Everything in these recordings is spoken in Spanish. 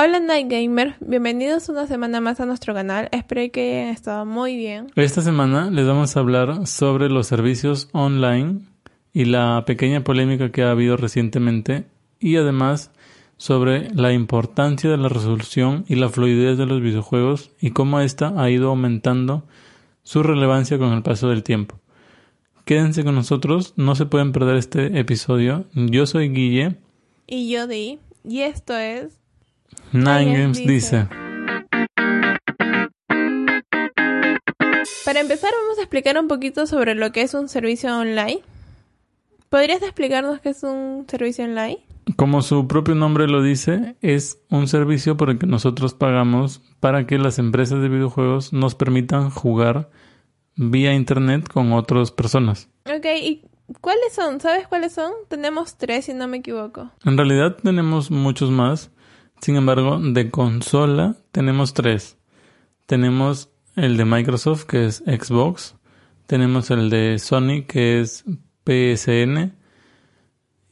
Hola Night Gamer, bienvenidos una semana más a nuestro canal, espero que hayan estado muy bien. Esta semana les vamos a hablar sobre los servicios online y la pequeña polémica que ha habido recientemente y además sobre la importancia de la resolución y la fluidez de los videojuegos y cómo ésta ha ido aumentando su relevancia con el paso del tiempo. Quédense con nosotros, no se pueden perder este episodio. Yo soy Guille. Y yo Di, y esto es... Nine Games dice. Para empezar vamos a explicar un poquito sobre lo que es un servicio online. ¿Podrías explicarnos qué es un servicio online? Como su propio nombre lo dice, es un servicio por el que nosotros pagamos para que las empresas de videojuegos nos permitan jugar vía internet con otras personas. Ok, ¿y cuáles son? ¿Sabes cuáles son? Tenemos tres, si no me equivoco. En realidad tenemos muchos más. Sin embargo, de consola tenemos tres. Tenemos el de Microsoft, que es Xbox. Tenemos el de Sony, que es PSN.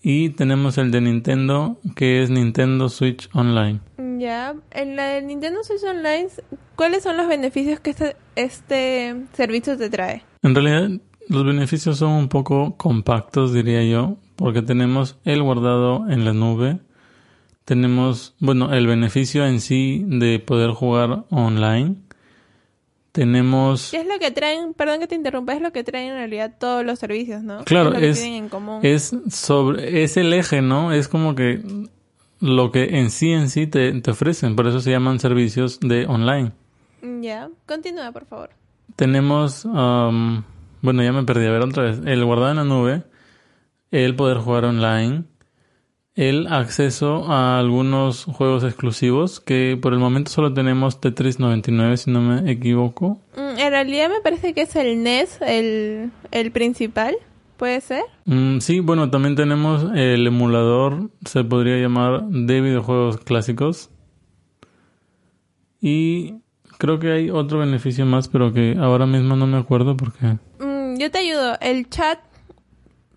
Y tenemos el de Nintendo, que es Nintendo Switch Online. Ya, en la de Nintendo Switch Online, ¿cuáles son los beneficios que este, este servicio te trae? En realidad, los beneficios son un poco compactos, diría yo, porque tenemos el guardado en la nube, tenemos, bueno, el beneficio en sí de poder jugar online, tenemos... ¿Qué es lo que traen? Perdón que te interrumpa, es lo que traen en realidad todos los servicios, ¿no? Claro, es, es, en común? es sobre, es el eje, ¿no? Es como que lo que en sí en sí te, te ofrecen, por eso se llaman servicios de online. Ya, continúa, por favor. Tenemos, um, bueno, ya me perdí, a ver otra vez, el guardado en la nube, el poder jugar online, el acceso a algunos juegos exclusivos, que por el momento solo tenemos Tetris 99, si no me equivoco. Mm, en realidad me parece que es el NES el, el principal, ¿puede ser? Mm, sí, bueno, también tenemos el emulador, se podría llamar, de videojuegos clásicos. Y creo que hay otro beneficio más, pero que ahora mismo no me acuerdo porque... Mm, yo te ayudo, el chat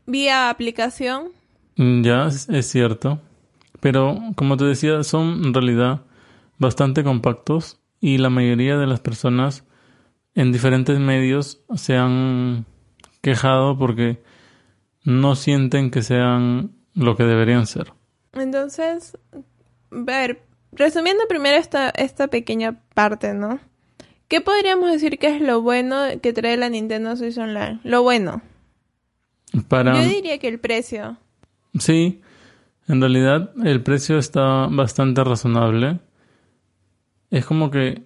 vía aplicación Ya, es, cierto. Pero, como te decía, son en realidad bastante compactos y la mayoría de las personas en diferentes medios se han quejado porque no sienten que sean lo que deberían ser. Entonces, ver, resumiendo primero esta, esta pequeña parte, ¿no? ¿Qué podríamos decir que es lo bueno que trae la Nintendo Switch Online? Lo bueno. Para... Yo diría que el precio. Sí, en realidad el precio está bastante razonable. Es como que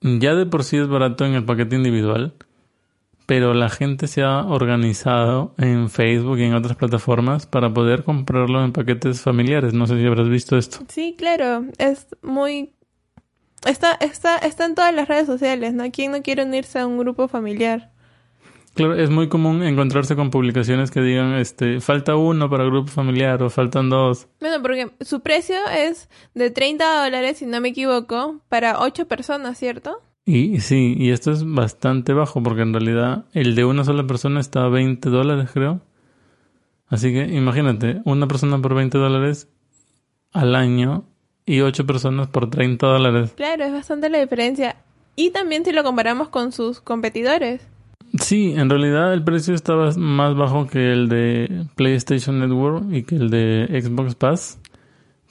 ya de por sí es barato en el paquete individual, pero la gente se ha organizado en Facebook y en otras plataformas para poder comprarlo en paquetes familiares. No sé si habrás visto esto. Sí, claro, es muy... Está, está, está en todas las redes sociales, ¿no? ¿Quién no quiere unirse a un grupo familiar? Claro, es muy común encontrarse con publicaciones que digan, este, falta uno para grupo familiar o faltan dos. Bueno, porque su precio es de 30 dólares, si no me equivoco, para 8 personas, ¿cierto? Y sí, y esto es bastante bajo porque en realidad el de una sola persona está a 20 dólares, creo. Así que imagínate, una persona por 20 dólares al año y 8 personas por 30 dólares. Claro, es bastante la diferencia. Y también si lo comparamos con sus competidores. Sí, en realidad el precio estaba más bajo que el de PlayStation Network y que el de Xbox Pass,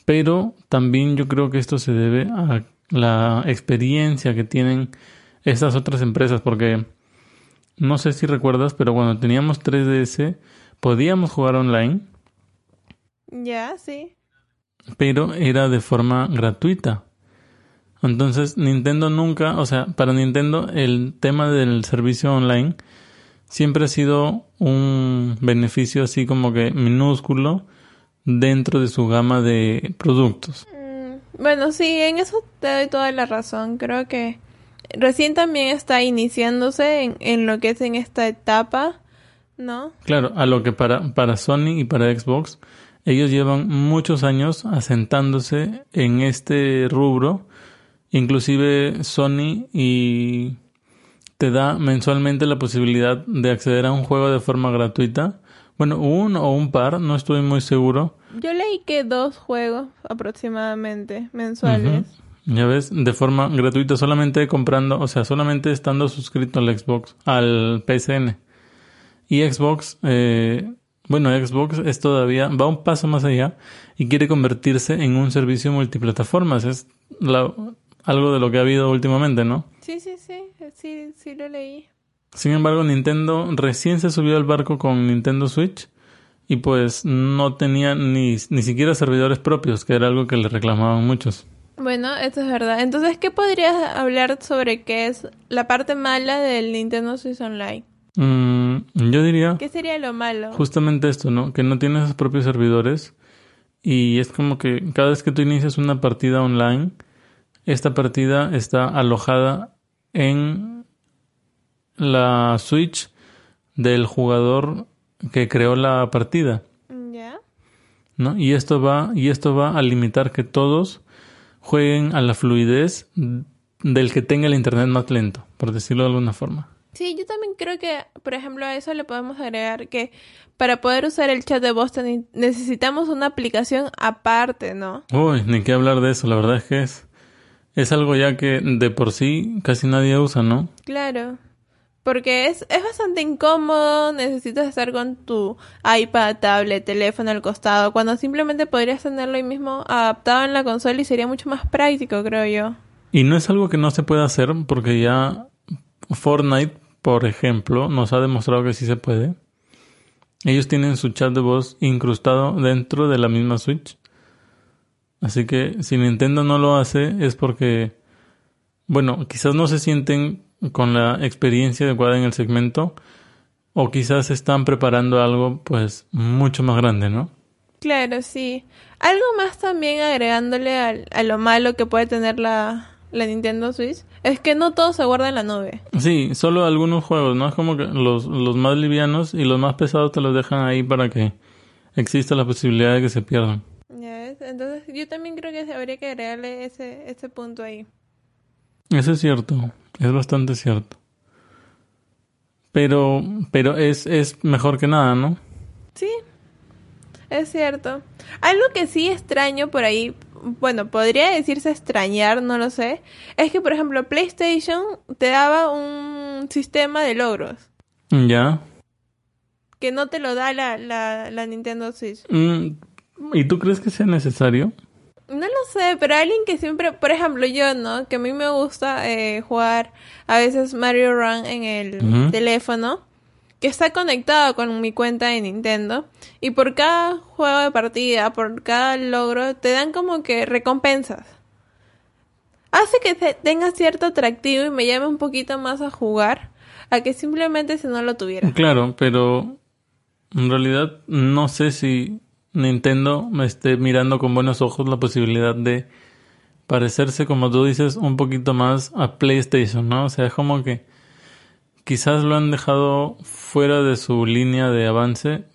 pero también yo creo que esto se debe a la experiencia que tienen estas otras empresas, porque no sé si recuerdas, pero cuando teníamos 3DS podíamos jugar online. Ya, sí. Pero era de forma gratuita. Entonces Nintendo nunca, o sea, para Nintendo el tema del servicio online siempre ha sido un beneficio así como que minúsculo dentro de su gama de productos. Mm, bueno, sí, en eso te doy toda la razón. Creo que recién también está iniciándose en, en lo que es en esta etapa, ¿no? Claro, a lo que para, para Sony y para Xbox, ellos llevan muchos años asentándose en este rubro Inclusive Sony y te da mensualmente la posibilidad de acceder a un juego de forma gratuita. Bueno, un o un par, no estoy muy seguro. Yo leí que dos juegos aproximadamente mensuales. Ya ves, de forma gratuita, solamente comprando, o sea, solamente estando suscrito al Xbox, al PSN. Y Xbox, eh, bueno, Xbox es todavía, va un paso más allá y quiere convertirse en un servicio multiplataformas. Es la- algo de lo que ha habido últimamente, ¿no? Sí, sí, sí, sí, sí lo leí. Sin embargo, Nintendo recién se subió al barco con Nintendo Switch y pues no tenía ni, ni siquiera servidores propios, que era algo que le reclamaban muchos. Bueno, eso es verdad. Entonces, ¿qué podrías hablar sobre qué es la parte mala del Nintendo Switch Online? Mm, yo diría ¿Qué sería lo malo? justamente esto, ¿no? Que no tiene sus propios servidores y es como que cada vez que tú inicias una partida online, esta partida está alojada en la Switch del jugador que creó la partida. ¿Ya? ¿no? Y esto va, y esto va a limitar que todos jueguen a la fluidez del que tenga el internet más lento, por decirlo de alguna forma. Sí, yo también creo que, por ejemplo, a eso le podemos agregar que para poder usar el chat de teni- necesitamos una aplicación aparte, ¿no? Uy, ni qué hablar de eso, la verdad es que es, es algo ya que de por sí casi nadie usa, ¿no? Claro. Porque es, es bastante incómodo, necesitas estar con tu iPad, tablet, teléfono al costado, cuando simplemente podrías tenerlo ahí mismo adaptado en la consola y sería mucho más práctico, creo yo. Y no es algo que no se pueda hacer porque ya Fortnite, por ejemplo, nos ha demostrado que sí se puede. Ellos tienen su chat de voz incrustado dentro de la misma Switch. Así que si Nintendo no lo hace es porque, bueno, quizás no se sienten con la experiencia adecuada en el segmento o quizás están preparando algo pues mucho más grande, ¿no? Claro, sí. Algo más también agregándole al- a, lo malo que puede tener la, la Nintendo Switch es que no todo se guarda en la nube. Sí, solo algunos juegos, ¿no? Es como que los, los más livianos y los más pesados te los dejan ahí para que exista la posibilidad de que se pierdan. Entonces yo también creo que habría que agregarle ese, ese punto ahí. Eso es cierto, es bastante cierto. Pero, pero es, es mejor que nada, ¿no? Sí, es cierto. Algo que sí extraño por ahí, bueno, podría decirse extrañar, no lo sé, es que por ejemplo PlayStation te daba un sistema de logros Ya. que no te lo da la, la, la Nintendo Switch. Mm, ¿Y tú crees que sea necesario? No lo sé, pero alguien que siempre, por ejemplo, yo, ¿no? Que a mí me gusta eh, jugar a veces Mario Run en el teléfono, que está conectado con mi cuenta de Nintendo, y por cada juego de partida, por cada logro, te dan como que recompensas. Hace que te- tenga cierto atractivo y me llame un poquito más a jugar, a que simplemente si no lo tuviera. Claro, pero en realidad no sé si Nintendo me esté mirando con buenos ojos la posibilidad de parecerse, como tú dices, un poquito más a PlayStation, ¿no? O sea, es como que quizás lo han dejado fuera de su línea de avance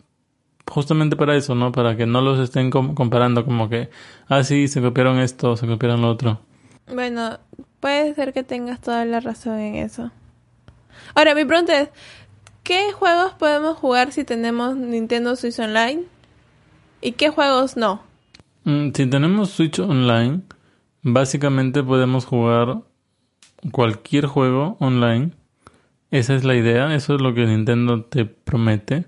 justamente para eso, ¿no? Para que no los estén com- comparando como que, ah, sí, se copiaron esto, se copiaron lo otro. Bueno, puede ser que tengas toda la razón en eso. Ahora, mi pregunta es, ¿qué juegos podemos jugar si tenemos Nintendo Switch Online? ¿Y qué juegos no? Mm, Si tenemos Switch Online, básicamente podemos jugar cualquier juego online. Esa es la idea, eso es lo que Nintendo te promete,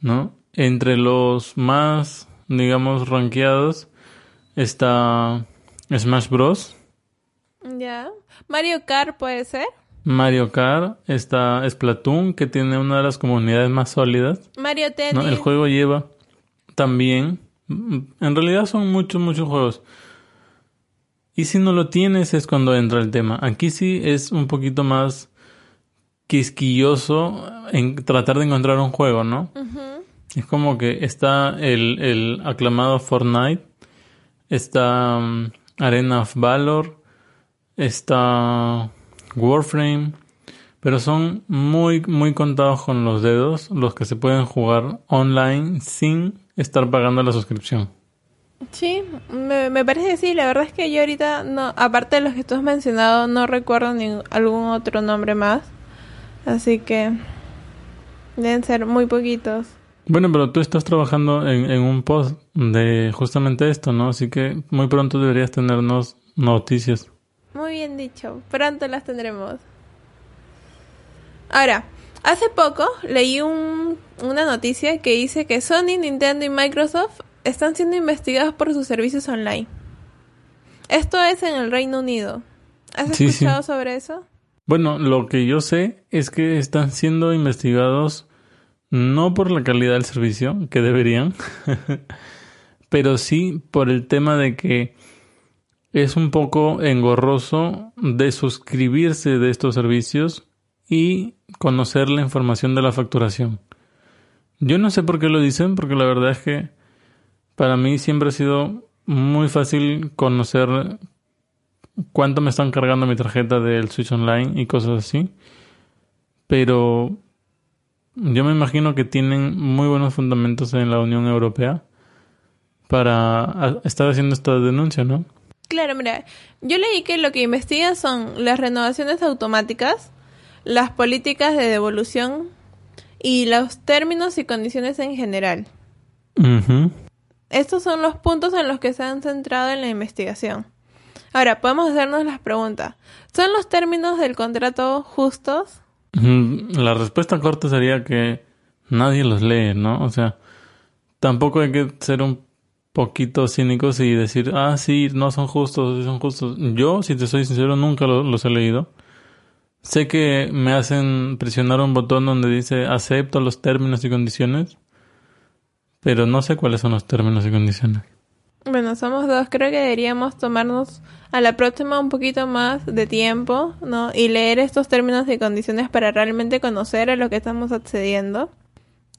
¿no? Entre los más, digamos, rankeados está Smash Bros. ¿Ya? ¿Mario Kart puede ser? Mario Kart, está Splatoon, que tiene una de las comunidades más sólidas. ¿Mario Tennis? ¿no? El juego lleva también. mm, En realidad son muchos, muchos juegos. Y si no lo tienes es cuando entra el tema. Aquí sí es un poquito más quisquilloso en tratar de encontrar un juego, ¿no? Es como que está el, el aclamado Fortnite, está mm, Arena of Valor, está Warframe, pero son muy, muy contados con los dedos los que se pueden jugar online sin estar pagando la suscripción. Sí, me, me parece que sí. La verdad es que yo ahorita, no, aparte de los que tú has mencionado, no recuerdo ni algún otro nombre más. Así que deben ser muy poquitos. Bueno, pero tú estás trabajando en, en un post de justamente esto, ¿no? Así que muy pronto deberías tenernos noticias. Muy bien dicho, pronto las tendremos. Ahora, hace poco leí un, una noticia que dice que Sony, Nintendo y Microsoft están siendo investigados por sus servicios online. Esto es en el Reino Unido. ¿Has escuchado sobre eso? Bueno, lo que yo sé es que están siendo investigados no por la calidad del servicio, que deberían, pero sí por el tema de que es un poco engorroso de suscribirse de estos servicios y conocer la información de la facturación. Yo no sé por qué lo dicen, porque la verdad es que para mí siempre ha sido muy fácil conocer cuánto me están cargando mi tarjeta del Switch Online y cosas así. Pero yo me imagino que tienen muy buenos fundamentos en la Unión Europea para estar haciendo esta denuncia, ¿no? Claro, mira, yo leí que lo que investiga son las renovaciones automáticas, las políticas de devolución y los términos y condiciones en general. Estos son los puntos en los que se han centrado en la investigación. Ahora, podemos hacernos las preguntas. ¿Son los términos del contrato justos? La respuesta corta sería que nadie los lee, ¿no? O sea, tampoco hay que ser un poquito cínicos y decir, ah, sí, no son justos, son justos. Yo, si te soy sincero, nunca los he leído. Sé que me hacen presionar un botón donde dice acepto los términos y condiciones, pero no sé cuáles son los términos y condiciones. Bueno, somos dos. Creo que deberíamos tomarnos a la próxima un poquito más de tiempo, ¿no? Y leer estos términos y condiciones para realmente conocer a lo que estamos accediendo.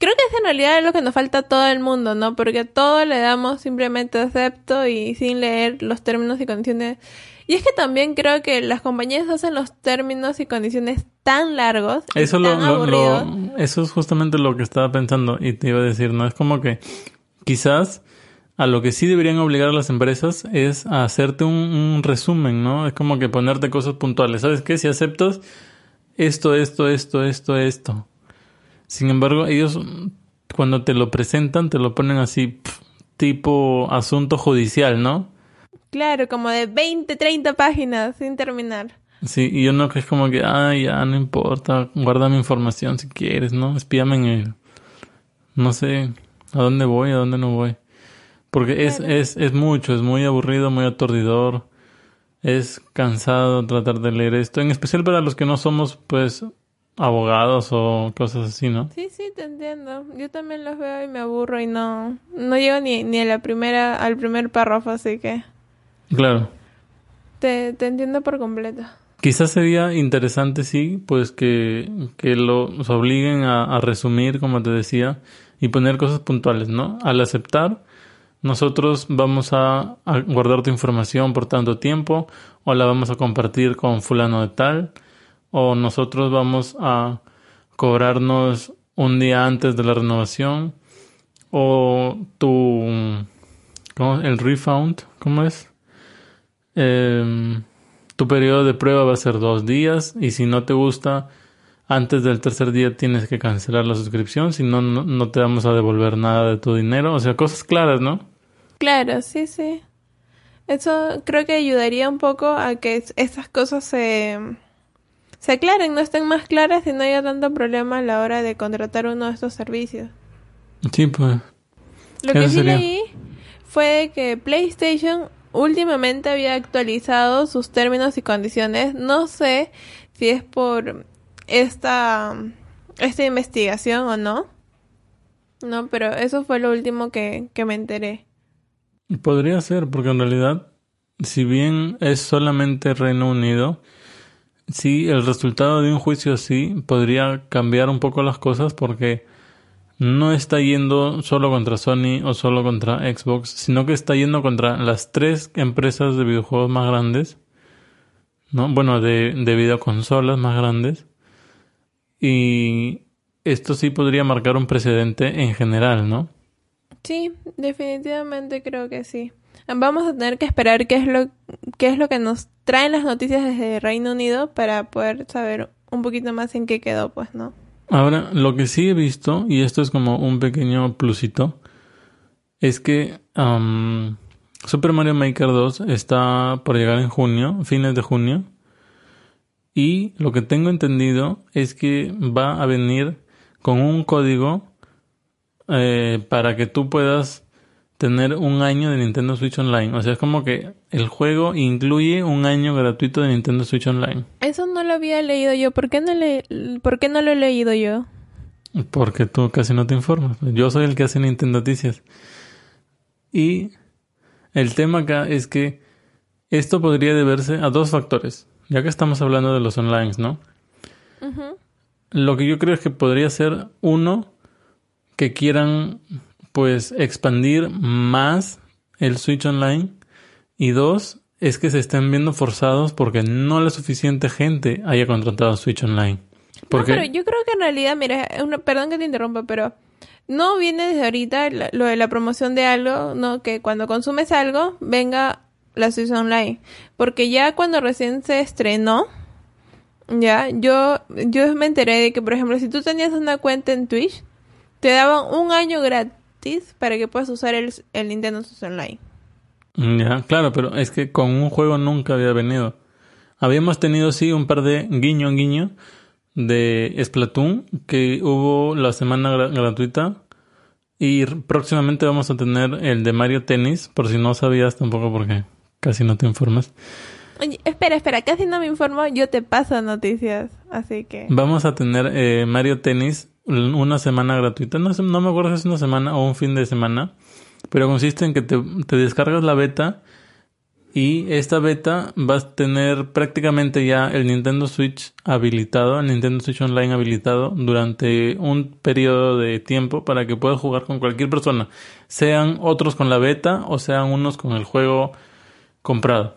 Creo que es en realidad lo que nos falta a todo el mundo, ¿no? Porque todo le damos simplemente acepto y sin leer los términos y condiciones. Y es que también creo que las compañías hacen los términos y condiciones tan largos. Eso, tan lo, eso es justamente lo que estaba pensando y te iba a decir, ¿no? Es como que quizás a lo que sí deberían obligar a las empresas es a hacerte un, resumen, ¿no? Es como que ponerte cosas puntuales. ¿Sabes qué? Si aceptas esto, esto, esto, esto, esto. Sin embargo, ellos cuando te lo presentan te lo ponen así tipo asunto judicial, ¿no? Claro, como de 20, 30 páginas sin terminar. Sí, y yo no que es como que, ay, ya no importa, guarda mi información si quieres, ¿no? Espíame en el... No sé, ¿a dónde voy, a dónde no voy? Porque es, es, es mucho, es muy aburrido, muy aturdidor. Es cansado tratar de leer esto, en especial para los que no somos, pues, abogados o cosas así, ¿no? Sí, sí, te entiendo. Yo también los veo y me aburro y no, no llego ni, ni a la primera, al primer párrafo, así que. Claro. Te, te entiendo por completo. Quizás sería interesante, sí, pues que, que los obliguen a, a resumir, como te decía, y poner cosas puntuales, ¿no? Al aceptar, nosotros vamos a, guardar tu información por tanto tiempo o la vamos a compartir con fulano de tal o nosotros vamos a cobrarnos un día antes de la renovación o tu ¿cómo? el refund ¿cómo es? Em, tu periodo de prueba va a ser dos días y si no te gusta antes del tercer día tienes que cancelar la suscripción, si no, no, te vamos a devolver nada de tu dinero. O sea, cosas claras, ¿no? Claro, sí, sí. Eso creo que ayudaría un poco a que esas cosas se, se aclaren, no estén más claras y no haya tanto problema a la hora de contratar uno de estos servicios. Sí, pues. Lo que sí leí fue que PlayStation últimamente había actualizado sus términos y condiciones. No sé si es por esta, esta investigación o no. No, pero eso fue lo último que, que me enteré. Podría ser, porque en realidad, si bien es solamente Reino Unido, sí, el resultado de un juicio así podría cambiar un poco las cosas porque no está yendo solo contra Sony o solo contra Xbox, sino que está yendo contra las tres empresas de videojuegos más grandes, ¿no? Bueno, de, de videoconsolas más grandes. Y esto sí podría marcar un precedente en general, ¿no? Sí, definitivamente creo que sí. Vamos a tener que esperar qué es lo, qué es lo que nos traen las noticias desde Reino Unido para poder saber un poquito más en qué quedó, pues, ¿no? Ahora, lo que sí he visto, y esto es como un pequeño plusito, es que Super Mario Maker 2 está por llegar en junio, fines de junio. Y lo que tengo entendido es que va a venir con un código eh, para que tú puedas tener un año de Nintendo Switch Online. O sea, es como que el juego incluye un año gratuito de Nintendo Switch Online. Eso no lo había leído yo. ¿Por qué no, le, ¿por qué no lo he leído yo? Porque tú casi no te informas. Yo soy el que hace Nintendo Noticias. Y el tema acá es que esto podría deberse a dos factores. Ya que estamos hablando de los online, ¿no? Lo que yo creo es que podría ser uno que quieran pues expandir más el Switch Online y dos es que se estén viendo forzados porque no la suficiente gente haya contratado Switch Online. Porque... pero yo creo que en realidad, mira, perdón que te interrumpa, pero no viene desde ahorita lo de la promoción de algo, no que cuando consumes algo venga la Switch Online, porque ya cuando recién se estrenó, ya yo yo me enteré de que por ejemplo si tú tenías una cuenta en Twitch te daban un año gratis para que puedas usar el, el Nintendo Switch Online. Mm, ya, claro, pero es que con un juego nunca había venido. Habíamos tenido sí un par de guiño guiño de Splatoon que hubo la semana gratuita y próximamente vamos a tener el de Mario Tennis, por si no sabías tampoco porque casi no te informas. Oye, espera, espera, casi no me informo, yo te paso noticias, así que... Vamos a tener eh, Mario Tennis una semana gratuita. No, no me acuerdo si es una semana o un fin de semana. Pero consiste en que te, te descargas la beta y esta beta va a tener prácticamente ya el Nintendo Switch habilitado, el Nintendo Switch Online habilitado durante un periodo de tiempo para que puedas jugar con cualquier persona, sean otros con la beta o sean unos con el juego comprado.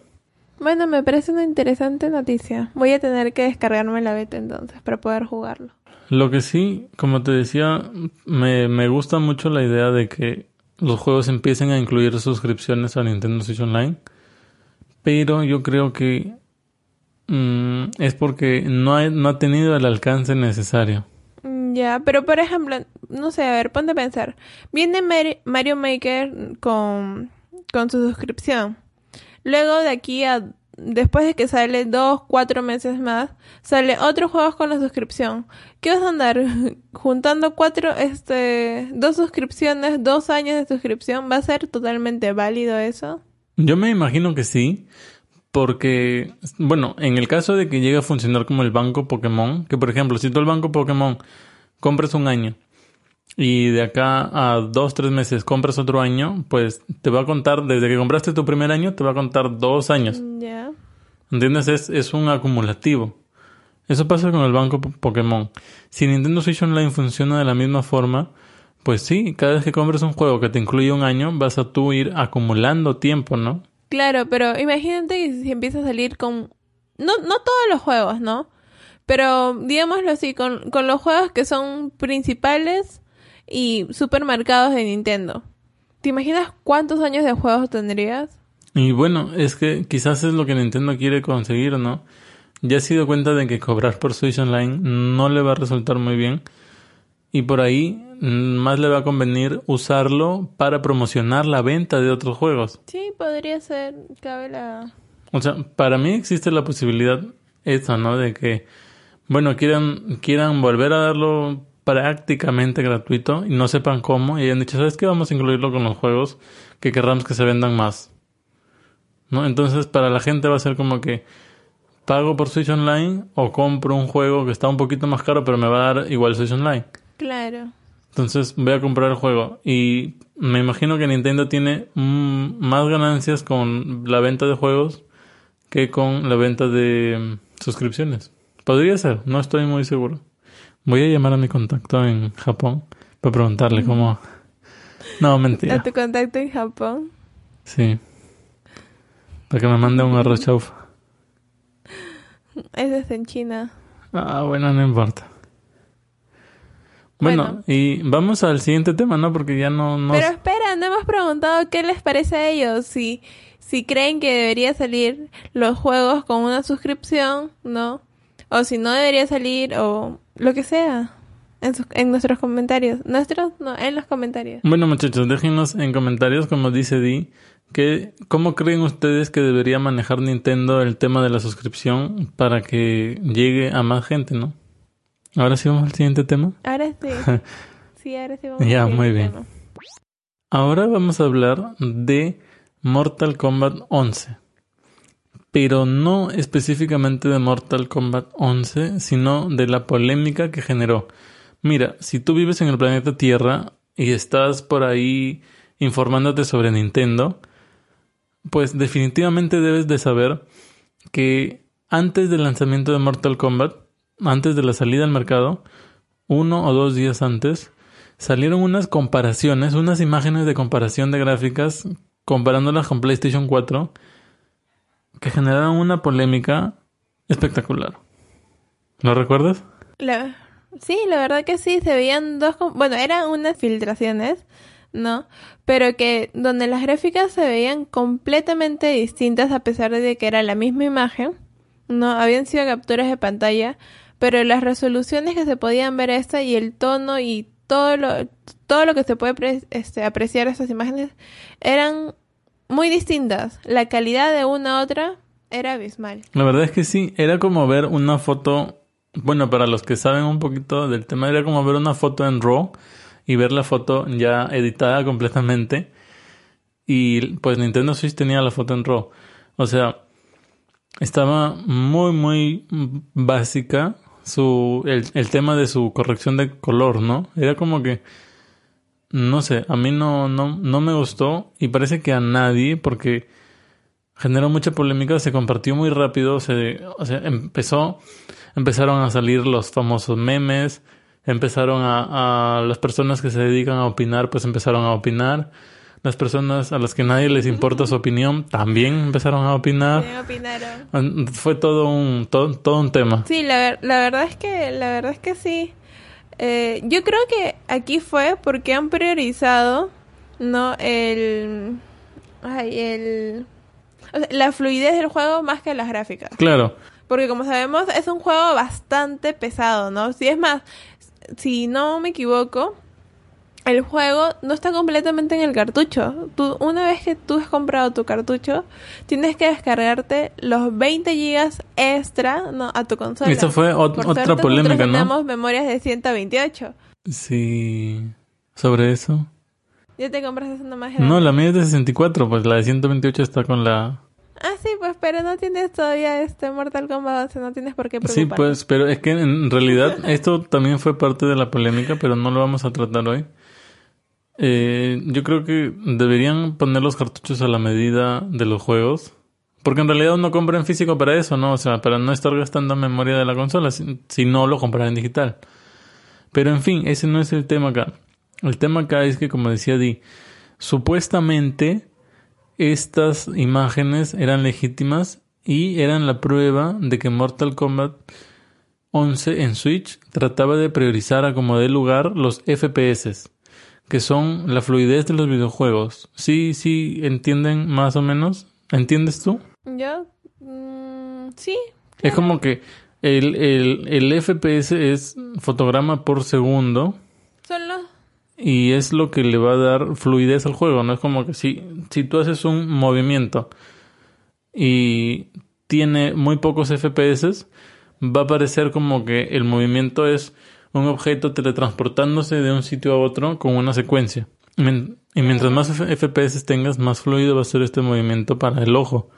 Bueno, me parece una interesante noticia. Voy a tener que descargarme la beta entonces para poder jugarlo. Lo que sí, como te decía, me, me gusta mucho la idea de que los juegos empiecen a incluir suscripciones a Nintendo Switch Online. Pero yo creo que mm, es porque no, ha, no ha tenido el alcance necesario. Mm, ya, pero por ejemplo, no sé, a ver, ponte a pensar. Viene Mario Maker con, con su suscripción. Luego de aquí a después de que sale dos, cuatro meses más, sale otros juegos con la suscripción. ¿Qué vas a andar juntando cuatro, este, dos suscripciones, dos años de suscripción? ¿Va a ser totalmente válido eso? Yo me imagino que sí, porque, bueno, en el caso de que llegue a funcionar como el banco Pokémon, que por ejemplo, si tú el banco Pokémon compras un año y de acá a dos, tres meses compras otro año, pues te va a contar, desde que compraste tu primer año, te va a contar dos años. Ya. ¿Entiendes? Es, es un acumulativo. Eso pasa con el banco Pokémon. Si Nintendo Switch Online funciona de la misma forma, pues sí, cada vez que compres un juego que te incluye un año, vas a tú ir acumulando tiempo, ¿no? Claro, pero imagínate si empieza a salir con... No, no todos los juegos, ¿no? Pero digámoslo así, con, con los juegos que son principales y supermercados de Nintendo. ¿Te imaginas cuántos años de juegos tendrías? Y bueno, es que quizás es lo que Nintendo quiere conseguir, ¿no? Ya se dio cuenta de que cobrar por Switch Online no le va a resultar muy bien. Y por ahí mm, más le va a convenir usarlo para promocionar la venta de otros juegos. Sí, podría ser. Cabe la. O sea, para mí existe la posibilidad esa, ¿no? De que, bueno, quieran, quieran volver a darlo prácticamente gratuito y no sepan cómo y hayan dicho, ¿sabes qué? Vamos a incluirlo con los juegos que querramos que se vendan más. ¿No? Entonces para la gente va a ser como que pago por Switch Online o compro un juego que está un poquito más caro pero me va a dar igual Switch Online. Claro. Entonces voy a comprar el juego y me imagino que Nintendo tiene más ganancias con la venta de juegos que con la venta de mm, suscripciones. Podría ser, no estoy muy seguro. Voy a llamar a mi contacto en Japón para preguntarle cómo. No, mentira. ¿A tu contacto en Japón? Sí. Para que me mande un arroz chaufa. Ese es en China. Ah, bueno, no importa. Bueno, y vamos al siguiente tema, ¿no? Porque ya no... Pero espera, no hemos preguntado qué les parece a ellos. Si, si creen que debería salir los juegos con una suscripción, ¿no? O si no debería salir, o lo que sea. En, sus- en nuestros comentarios. Nuestros, no, en los comentarios. Bueno, muchachos, déjenos en comentarios, como dice Di, que cómo creen ustedes que debería manejar Nintendo el tema de la suscripción para que llegue a más gente, ¿no? Ahora sí vamos al siguiente tema. Ahora sí. Sí, ahora sí vamos Ya, al muy bien. tema. Ahora vamos a hablar de Mortal Kombat 11. Pero no específicamente de Mortal Kombat 11, sino de la polémica que generó. Mira, si tú vives en el planeta Tierra y estás por ahí informándote sobre Nintendo, pues definitivamente debes de saber que antes del lanzamiento de Mortal Kombat, antes de la salida al mercado, uno o dos días antes, salieron unas comparaciones, unas imágenes de comparación de gráficas comparándolas con PlayStation 4 que generaron una polémica espectacular. ¿Lo recuerdas? La- sí, la verdad que sí, se veían dos, bueno, eran unas filtraciones, ¿no? Pero que donde las gráficas se veían completamente distintas a pesar de que era la misma imagen, ¿no? Habían sido capturas de pantalla, pero las resoluciones que se podían ver esta y el tono y todo lo, todo lo que se puede este, apreciar de estas imágenes eran muy distintas. La calidad de una a otra era abismal. La verdad es que sí, era como ver una foto, bueno, para los que saben un poquito del tema, era como ver una foto en RAW y ver la foto ya editada completamente. Y pues Nintendo Switch tenía la foto en RAW. O sea, estaba muy, muy básica su, el, el tema de su corrección de color, ¿no? Era como que, no sé, a mí no, no, no me gustó y parece que a nadie, porque generó mucha polémica, se compartió muy rápido, se, o sea, empezó, empezaron a salir los famosos memes, empezaron a, a las personas que se dedican a opinar, pues empezaron a opinar. Las personas a las que nadie les importa su opinión también empezaron a opinar. ¿Qué opinaron? Fue todo un, todo, todo un tema. Sí, la, la verdad es que la verdad es que sí. Eh, yo creo que aquí fue porque han priorizado no el ay, el o sea, la fluidez del juego más que las gráficas. Claro, Porque como sabemos es un juego bastante pesado, ¿no? Si es más, si no me equivoco, el juego no está completamente en el cartucho. Tú, una vez que tú has comprado tu cartucho, tienes que descargarte los 20 gigas extra ¿no? a tu consola. Esta fue ot- Por otra suerte, polémica, ¿no? tenemos memorias de 128. sí. Sobre eso. ¿Ya te compraste una más grande? No, la mía es de 64, pues la de 128 está con la... Ah, sí, pues, pero no tienes todavía este Mortal Kombat 11, no tienes por qué Sí, preocuparte. pues, pero es que en realidad esto también fue parte de la polémica, pero no lo vamos a tratar hoy. Eh, yo creo que deberían poner los cartuchos a la medida de los juegos. Porque en realidad uno compra en físico para eso, ¿no? O sea, para no estar gastando memoria de la consola, si, si no lo comprar en digital. Pero en fin, ese no es el tema acá. El tema acá es que, como decía Di, supuestamente estas imágenes eran legítimas y eran la prueba de que Mortal Kombat 11 en Switch trataba de priorizar a como dé lugar los FPS, que son la fluidez de los videojuegos. Sí, sí, entienden más o menos. ¿Entiendes tú? Yo, mm, sí, Es como que el, el, el FPS es fotograma por segundo. Y es lo que le va a dar fluidez al juego, ¿no? Es como que si, si tú haces un movimiento y tiene muy pocos FPS, va a parecer como que el movimiento es un objeto teletransportándose de un sitio a otro con una secuencia. Y mientras más FPS tengas, más fluido va a ser este movimiento para el ojo.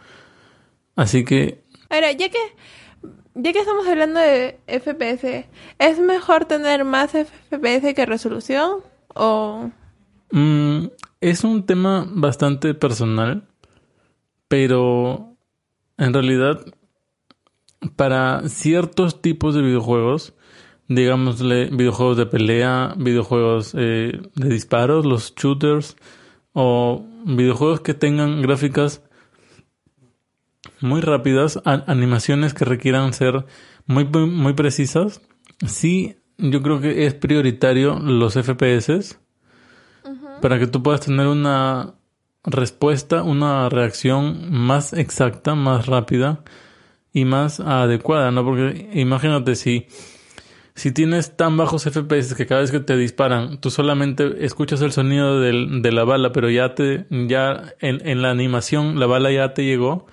Así que Ahora, ya que, ya que estamos hablando de FPS, ¿es mejor tener más FPS que resolución? O... Mm, es un tema bastante personal, pero en realidad para ciertos tipos de videojuegos, digámosle videojuegos de pelea, videojuegos eh, de disparos, los shooters o videojuegos que tengan gráficas muy rápidas, animaciones que requieran ser muy, muy precisas, sí, yo creo que es prioritario los FPS para que tú puedas tener una respuesta, una reacción más exacta, más rápida y más adecuada, ¿no? Porque imagínate si si tienes tan bajos FPS que cada vez que te disparan, tú solamente escuchas el sonido del, de la bala, pero ya te, ya en, en, la animación la bala ya te llegó,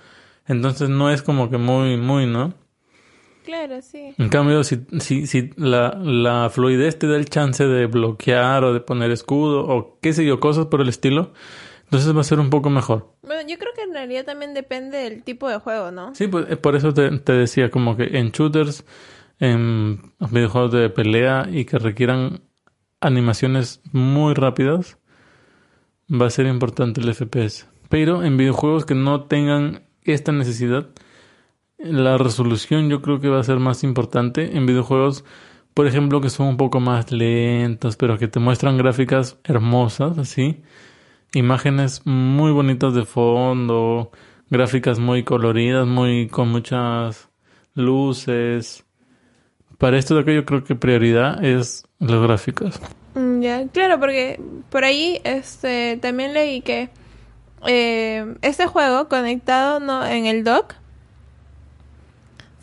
entonces no es como que muy, muy, ¿no? Claro, sí. En cambio, si, si, si la, la fluidez te da el chance de bloquear o de poner escudo o qué sé yo, cosas por el estilo, entonces va a ser un poco mejor. Bueno, yo creo que en realidad también depende del tipo de juego, ¿no? Sí, pues por eso te, te decía como que en shooters en videojuegos de pelea y que requieran animaciones muy rápidas, va a ser importante el FPS. Pero en videojuegos que no tengan esta necesidad, la resolución yo creo que va a ser más importante. En videojuegos, por ejemplo, que son un poco más lentos, pero que te muestran gráficas hermosas, así. Imágenes muy bonitas de fondo, gráficas muy coloridas, muy con muchas luces para esto de acá yo creo que prioridad es las gráficas. Mm, ya, claro, porque por ahí este también leí que eh, este juego conectado no en el dock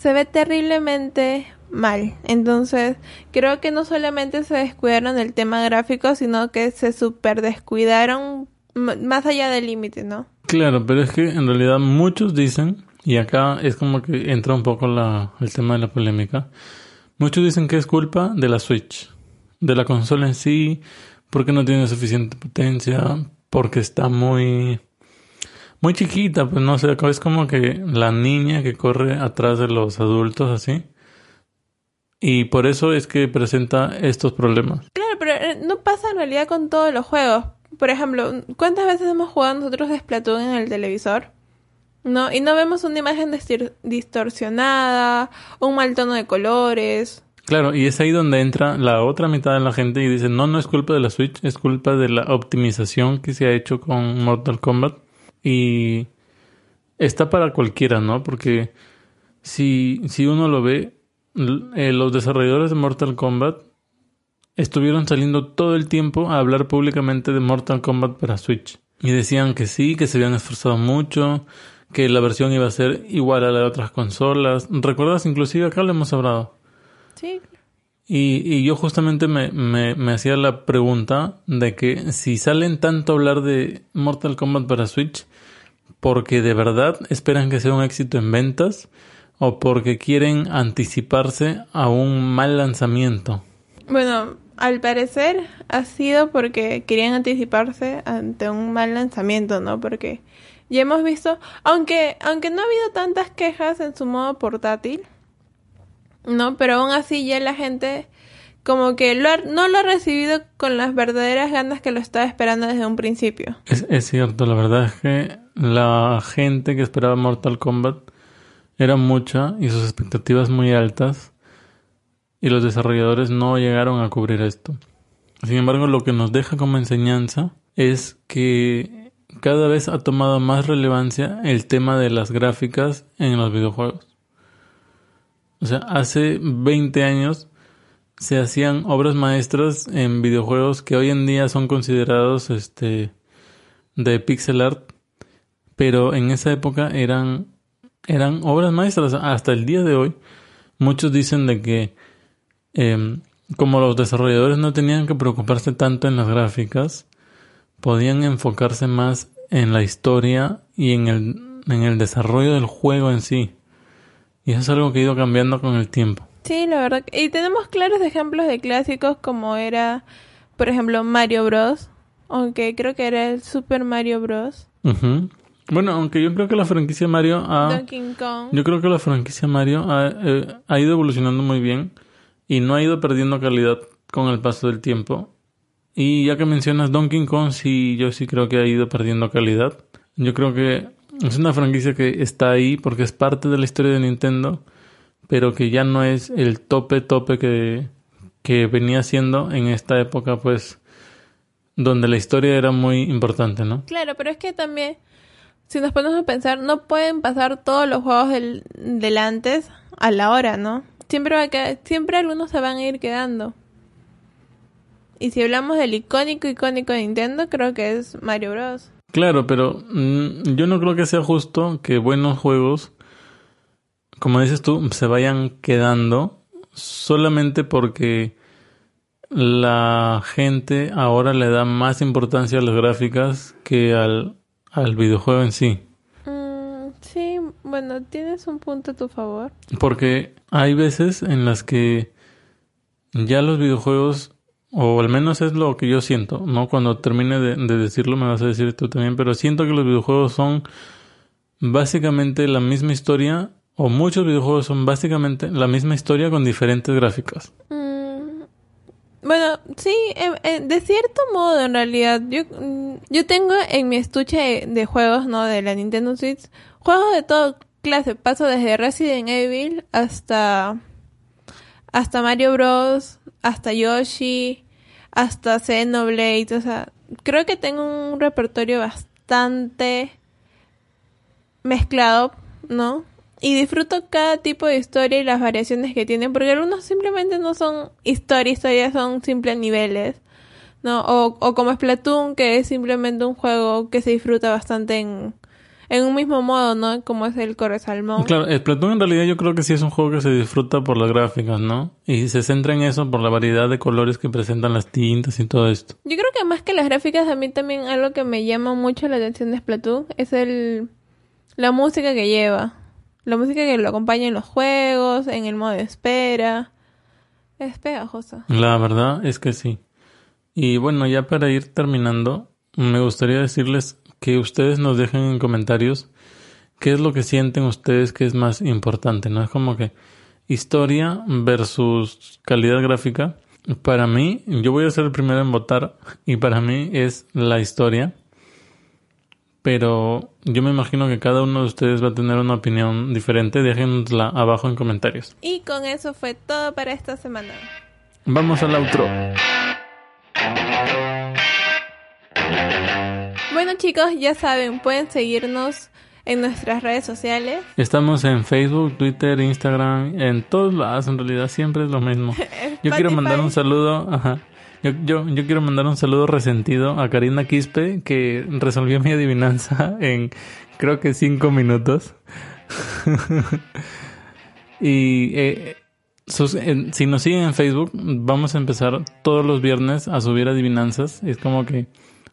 se ve terriblemente mal. Entonces, creo que no solamente se descuidaron el tema gráfico, sino que se super descuidaron más allá del límite, ¿no? Claro, pero es que en realidad muchos dicen, y acá es como que entra un poco la, el tema de la polémica, Muchos dicen que es culpa de la Switch, de la consola en sí, porque no tiene suficiente potencia, porque está muy muy chiquita, pues no sé, es como que la niña que corre atrás de los adultos así. Y por eso es que presenta estos problemas. Claro, pero eh, no pasa en realidad con todos los juegos. Por ejemplo, ¿cuántas veces hemos jugado nosotros de Splatoon en el televisor? No, y no vemos una imagen distorsionada, un mal tono de colores. Claro, y es ahí donde entra la otra mitad de la gente y dice, no, no es culpa de la Switch, es culpa de la optimización que se ha hecho con Mortal Kombat. Y está para cualquiera, ¿no? Porque si, si uno lo ve, eh, los desarrolladores de Mortal Kombat estuvieron saliendo todo el tiempo a hablar públicamente de Mortal Kombat para Switch. Y decían que sí, que se habían esforzado mucho, que la versión iba a ser igual a la de otras consolas. ¿Recuerdas? Inclusive acá lo hemos hablado. Sí. Y, y yo justamente me, me, me, hacía la pregunta de que si salen tanto a hablar de Mortal Kombat para Switch, porque de verdad esperan que sea un éxito en ventas o porque quieren anticiparse a un mal lanzamiento. Bueno, al parecer ha sido porque querían anticiparse ante un mal lanzamiento, ¿no? Porque ya hemos visto, aunque, aunque no ha habido tantas quejas en su modo portátil, ¿no? Pero aún así ya la gente como que lo no lo ha recibido con las verdaderas ganas que lo estaba esperando desde un principio. Es, es cierto, la verdad es que la gente que esperaba Mortal Kombat era mucha y sus expectativas muy altas y los desarrolladores no llegaron a cubrir esto. Sin embargo, lo que nos deja como enseñanza es que cada vez ha tomado más relevancia el tema de las gráficas en los videojuegos. O sea, hace 20 años se hacían obras maestras en videojuegos que hoy en día son considerados este de pixel art, pero en esa época eran eran obras maestras hasta el día de hoy. Muchos dicen de que em, como los desarrolladores no tenían que preocuparse tanto en las gráficas, podían enfocarse más en la historia y en el, en el desarrollo del juego en sí. Y eso es algo que ha ido cambiando con el tiempo. Sí, la verdad. Y tenemos claros ejemplos de clásicos como era, por ejemplo, Mario Bros. Aunque creo que era el Super Mario Bros. Bueno, aunque yo creo que la franquicia Mario ha... Donkey Kong. Yo creo que la franquicia Mario ha, eh, ha ido evolucionando muy bien y no ha ido perdiendo calidad con el paso del tiempo. Y ya que mencionas Donkey Kong, sí, yo sí creo que ha ido perdiendo calidad. Yo creo que es una franquicia que está ahí porque es parte de la historia de Nintendo, pero que ya no es el tope tope que, que venía siendo en esta época, pues, donde la historia era muy importante, ¿no? Claro, pero es que también, si nos ponemos a pensar, no pueden pasar todos los juegos del, del antes a la hora, ¿no? Siempre, va a siempre algunos se van a ir quedando. Y si hablamos del icónico, icónico de Nintendo, creo que es Mario Bros. Claro, pero mm, yo no creo que sea justo que buenos juegos, como dices tú, se vayan quedando solamente porque la gente ahora le da más importancia a las gráficas que al, al videojuego en sí. Mm, sí, bueno, tienes un punto a tu favor. Porque hay veces en las que ya los videojuegos, o al menos es lo que yo siento, ¿no? Cuando termine de, de decirlo me vas a decir tú también, pero siento que los videojuegos son básicamente la misma historia, o muchos videojuegos son básicamente la misma historia con diferentes gráficas. Mm, bueno, sí, em, em, de cierto modo en realidad. Yo, mm, yo tengo en mi estuche de, juegos, ¿no? De la Nintendo Switch, juegos de toda clase. Paso desde Resident Evil hasta, hasta Mario Bros, hasta Yoshi, hasta Xenoblade. O sea, creo que tengo un repertorio bastante mezclado, ¿no? Y disfruto cada tipo de historia y las variaciones que tienen, porque algunos simplemente no son historia, historia son simples niveles, ¿no? O, o como Splatoon, que es simplemente un juego que se disfruta bastante en, en un mismo modo, ¿no? Como es el Corre Salmón. Claro, Splatoon en realidad yo creo que sí es un juego que se disfruta por las gráficas, ¿no? Y se centra en eso por la variedad de colores que presentan las tintas y todo esto. Yo creo que más que las gráficas, a mí también algo que me llama mucho la atención de Splatoon es el la música que lleva. La música que lo acompaña en los juegos, en el modo de espera. Es pegajosa. La verdad es que sí. Y bueno, ya para ir terminando, me gustaría decirles que ustedes nos dejen en comentarios qué es lo que sienten ustedes que es más importante, ¿no? Es como que historia versus calidad gráfica. Para mí, yo voy a ser el primero en votar y para mí es la historia. Pero yo me imagino que cada uno de ustedes va a tener una opinión diferente. Déjenla abajo en comentarios. Y con eso fue todo para esta semana. Vamos al outro. Bueno chicos, ya saben, pueden seguirnos en nuestras redes sociales. Estamos en Facebook, Twitter, Instagram, en todos lados, en realidad siempre es lo mismo. Yo quiero mandar un saludo, ajá. Yo, yo, yo quiero mandar un saludo resentido a Karina Quispe, que resolvió mi adivinanza en creo que cinco minutos. y eh, sus, eh, si nos siguen en Facebook, vamos a empezar todos los viernes a subir adivinanzas. Es como que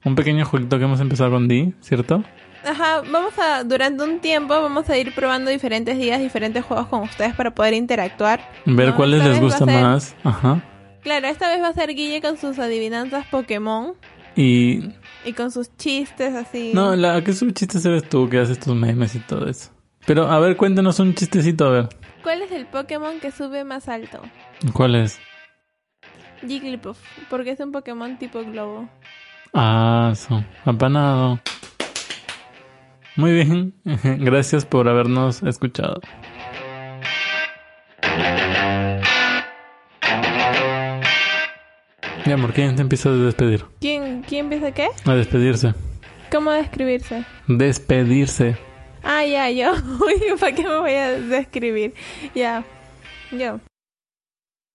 un pequeño jueguito que hemos empezado con Di, ¿cierto? Ajá, vamos a, durante un tiempo, vamos a ir probando diferentes días, diferentes juegos con ustedes para poder interactuar. Ver ¿no? cuáles les gusta más. Ajá. Claro, esta vez va a ser Guille con sus adivinanzas Pokémon Y y con sus chistes así. no, la que sub chistes eres tú que haces tus memes y todo eso. Pero a ver, cuéntanos un chistecito, a ver. ¿Cuál es el Pokémon que sube más alto? ¿Cuál es? Jigglypuff, porque es un Pokémon tipo globo. Ah, eso. Apanado. Muy bien. Gracias por habernos escuchado. Ya, ¿por quién te empieza a despedir? ¿Quién, quién empieza qué? A despedirse. ¿Cómo describirse? Despedirse. Ah, ya, yo. ¿para qué me voy a describir? Ya, yo.